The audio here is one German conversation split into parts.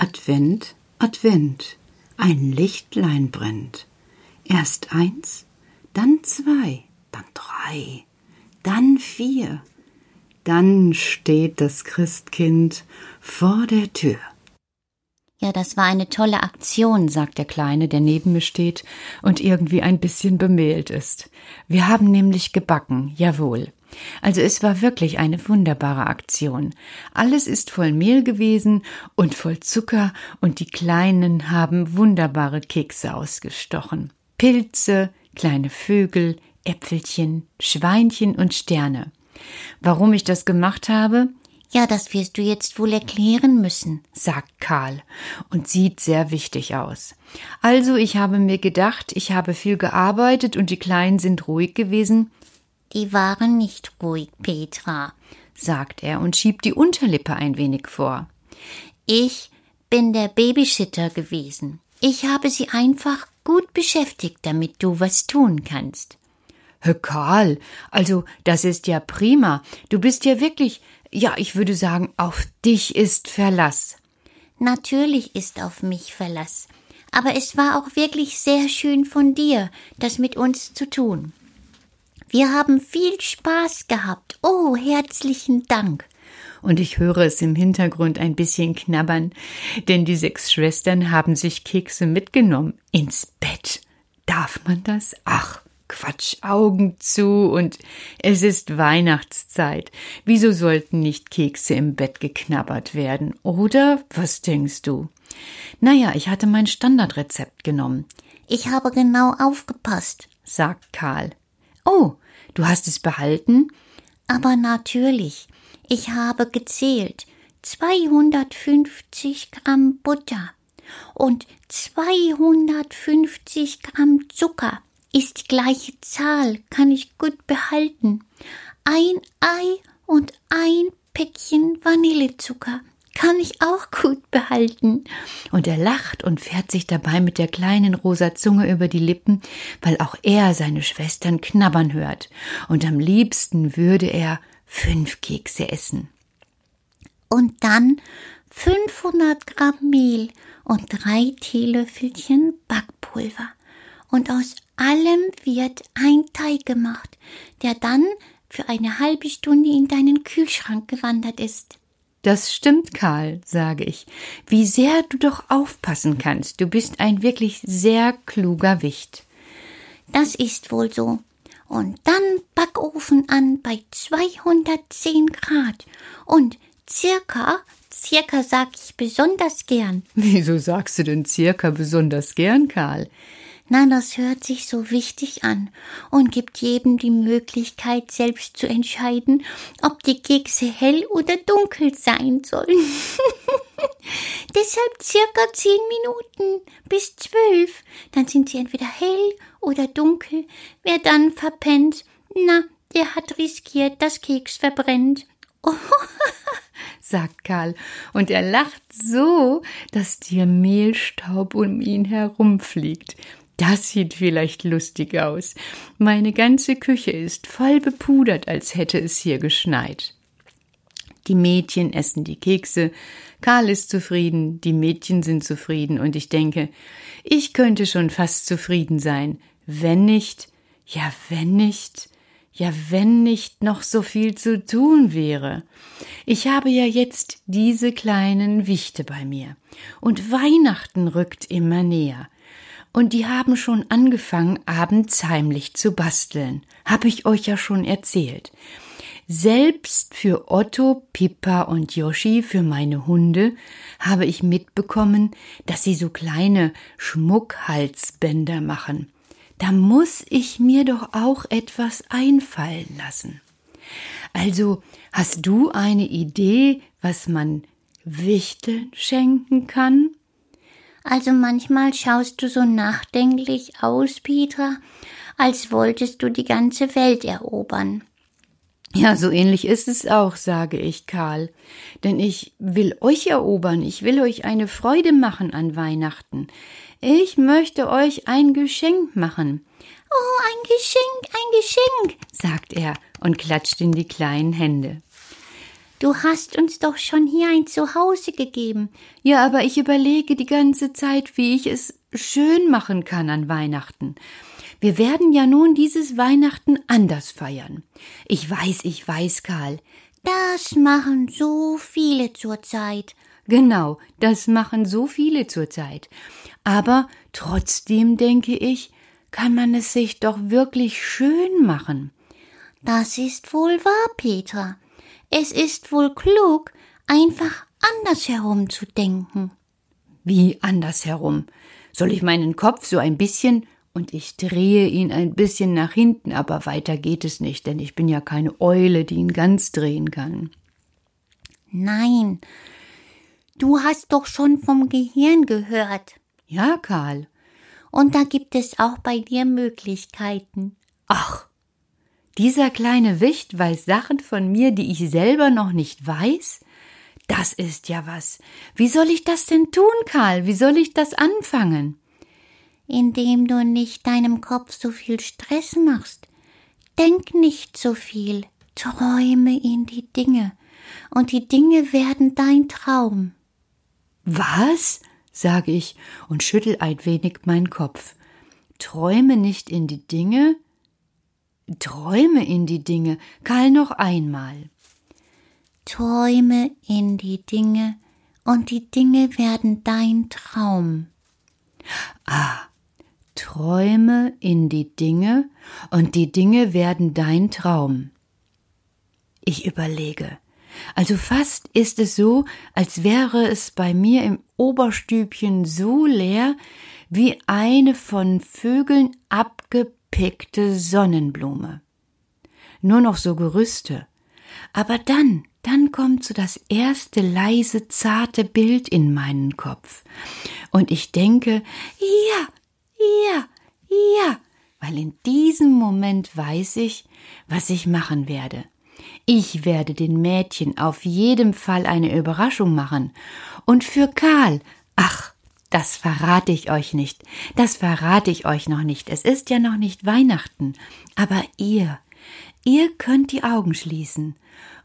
Advent, Advent, ein Lichtlein brennt. Erst eins, dann zwei, dann drei, dann vier, dann steht das Christkind vor der Tür. Ja, das war eine tolle Aktion, sagt der Kleine, der neben mir steht und irgendwie ein bisschen bemählt ist. Wir haben nämlich gebacken, jawohl. Also es war wirklich eine wunderbare Aktion. Alles ist voll Mehl gewesen und voll Zucker und die Kleinen haben wunderbare Kekse ausgestochen. Pilze, kleine Vögel, Äpfelchen, Schweinchen und Sterne. Warum ich das gemacht habe? Ja, das wirst du jetzt wohl erklären müssen, sagt Karl und sieht sehr wichtig aus. Also, ich habe mir gedacht, ich habe viel gearbeitet und die Kleinen sind ruhig gewesen. Die waren nicht ruhig, Petra, sagt er und schiebt die Unterlippe ein wenig vor. Ich bin der Babysitter gewesen. Ich habe sie einfach gut beschäftigt, damit du was tun kannst. Herr Karl, also das ist ja prima. Du bist ja wirklich ja, ich würde sagen, auf dich ist Verlass. Natürlich ist auf mich Verlass. Aber es war auch wirklich sehr schön von dir, das mit uns zu tun. Wir haben viel Spaß gehabt. Oh, herzlichen Dank. Und ich höre es im Hintergrund ein bisschen knabbern, denn die sechs Schwestern haben sich Kekse mitgenommen ins Bett. Darf man das? Ach, Quatsch, Augen zu und es ist Weihnachtszeit. Wieso sollten nicht Kekse im Bett geknabbert werden? Oder was denkst du? Naja, ich hatte mein Standardrezept genommen. Ich habe genau aufgepasst, sagt Karl. Oh, du hast es behalten? Aber natürlich. Ich habe gezählt. 250 Gramm Butter und 250 Gramm Zucker ist die gleiche Zahl, kann ich gut behalten. Ein Ei und ein Päckchen Vanillezucker kann ich auch gut behalten. Und er lacht und fährt sich dabei mit der kleinen rosa Zunge über die Lippen, weil auch er seine Schwestern knabbern hört. Und am liebsten würde er fünf Kekse essen. Und dann 500 Gramm Mehl und drei Teelöffelchen Backpulver. Und aus allem wird ein Teig gemacht, der dann für eine halbe Stunde in deinen Kühlschrank gewandert ist. Das stimmt, Karl, sage ich. Wie sehr du doch aufpassen kannst. Du bist ein wirklich sehr kluger Wicht. Das ist wohl so. Und dann Backofen an bei 210 Grad und circa, circa sag ich besonders gern. Wieso sagst du denn circa besonders gern, Karl? Na, das hört sich so wichtig an und gibt jedem die Möglichkeit, selbst zu entscheiden, ob die Kekse hell oder dunkel sein sollen. Deshalb circa zehn Minuten bis zwölf. Dann sind sie entweder hell oder dunkel. Wer dann verpennt, na, der hat riskiert, dass Keks verbrennt. Oh, sagt Karl, und er lacht so, dass dir Mehlstaub um ihn herumfliegt. Das sieht vielleicht lustig aus. Meine ganze Küche ist voll bepudert, als hätte es hier geschneit. Die Mädchen essen die Kekse, Karl ist zufrieden, die Mädchen sind zufrieden, und ich denke, ich könnte schon fast zufrieden sein, wenn nicht, ja, wenn nicht, ja, wenn nicht noch so viel zu tun wäre. Ich habe ja jetzt diese kleinen Wichte bei mir, und Weihnachten rückt immer näher und die haben schon angefangen, abends heimlich zu basteln. Hab ich euch ja schon erzählt. Selbst für Otto, Pippa und Yoshi, für meine Hunde, habe ich mitbekommen, dass sie so kleine Schmuckhalsbänder machen. Da muss ich mir doch auch etwas einfallen lassen. Also, hast du eine Idee, was man Wichteln schenken kann? Also manchmal schaust du so nachdenklich aus, Petra, als wolltest du die ganze Welt erobern. Ja, so ähnlich ist es auch, sage ich, Karl. Denn ich will euch erobern, ich will euch eine Freude machen an Weihnachten. Ich möchte euch ein Geschenk machen. Oh, ein Geschenk, ein Geschenk, sagt er und klatscht in die kleinen Hände. Du hast uns doch schon hier ein Zuhause gegeben. Ja, aber ich überlege die ganze Zeit, wie ich es schön machen kann an Weihnachten. Wir werden ja nun dieses Weihnachten anders feiern. Ich weiß, ich weiß, Karl. Das machen so viele zurzeit. Genau, das machen so viele zurzeit. Aber trotzdem denke ich, kann man es sich doch wirklich schön machen. Das ist wohl wahr, Petra. Es ist wohl klug, einfach andersherum zu denken. Wie andersherum? Soll ich meinen Kopf so ein bisschen und ich drehe ihn ein bisschen nach hinten, aber weiter geht es nicht, denn ich bin ja keine Eule, die ihn ganz drehen kann. Nein, du hast doch schon vom Gehirn gehört. Ja, Karl. Und da gibt es auch bei dir Möglichkeiten. Ach, dieser kleine Wicht weiß Sachen von mir, die ich selber noch nicht weiß? Das ist ja was. Wie soll ich das denn tun, Karl? Wie soll ich das anfangen? Indem du nicht deinem Kopf so viel Stress machst. Denk nicht so viel. Träume in die Dinge. Und die Dinge werden dein Traum. Was? sage ich und schüttel ein wenig meinen Kopf. Träume nicht in die Dinge? Träume in die Dinge. Karl noch einmal. Träume in die Dinge, und die Dinge werden dein Traum. Ah, träume in die Dinge, und die Dinge werden dein Traum. Ich überlege. Also fast ist es so, als wäre es bei mir im Oberstübchen so leer wie eine von Vögeln abge gepickte Sonnenblume. Nur noch so Gerüste. Aber dann, dann kommt so das erste leise, zarte Bild in meinen Kopf. Und ich denke, ja, ja, ja, weil in diesem Moment weiß ich, was ich machen werde. Ich werde den Mädchen auf jeden Fall eine Überraschung machen. Und für Karl, ach, das verrate ich euch nicht. Das verrate ich euch noch nicht. Es ist ja noch nicht Weihnachten. Aber ihr, ihr könnt die Augen schließen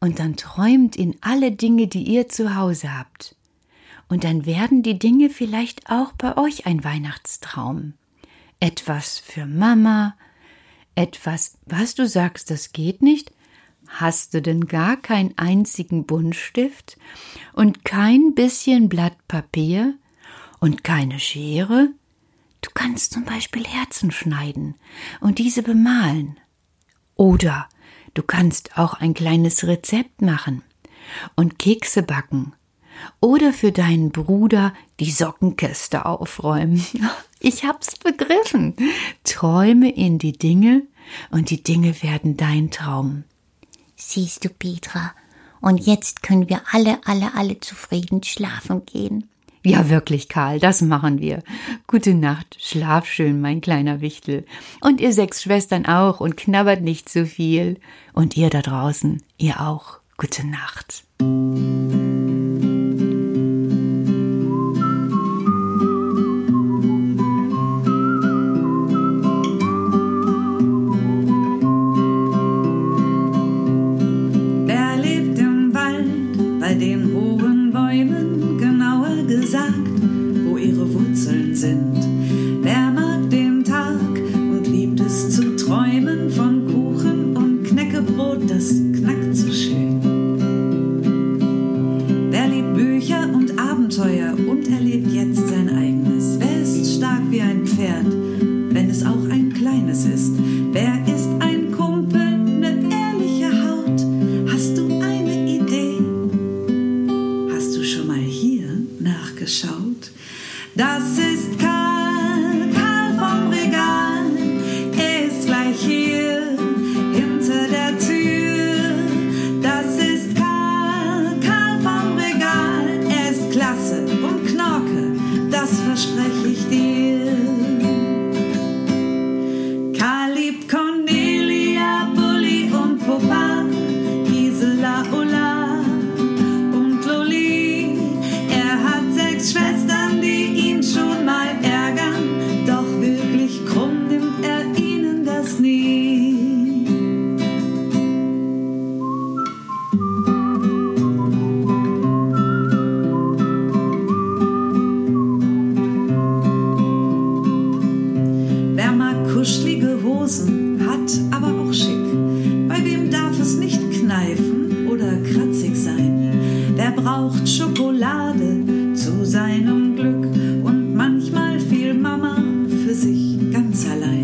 und dann träumt in alle Dinge, die ihr zu Hause habt. Und dann werden die Dinge vielleicht auch bei euch ein Weihnachtstraum. Etwas für Mama, etwas, was du sagst, das geht nicht? Hast du denn gar keinen einzigen Buntstift und kein bisschen Blatt Papier? Und keine Schere? Du kannst zum Beispiel Herzen schneiden und diese bemalen. Oder du kannst auch ein kleines Rezept machen und Kekse backen. Oder für deinen Bruder die Sockenkäste aufräumen. Ich hab's begriffen. Träume in die Dinge und die Dinge werden dein Traum. Siehst du, Petra, und jetzt können wir alle, alle, alle zufrieden schlafen gehen. Ja, wirklich, Karl, das machen wir. Gute Nacht, schlaf schön, mein kleiner Wichtel. Und ihr sechs Schwestern auch und knabbert nicht zu viel. Und ihr da draußen, ihr auch. Gute Nacht. Pferd für sich ganz allein.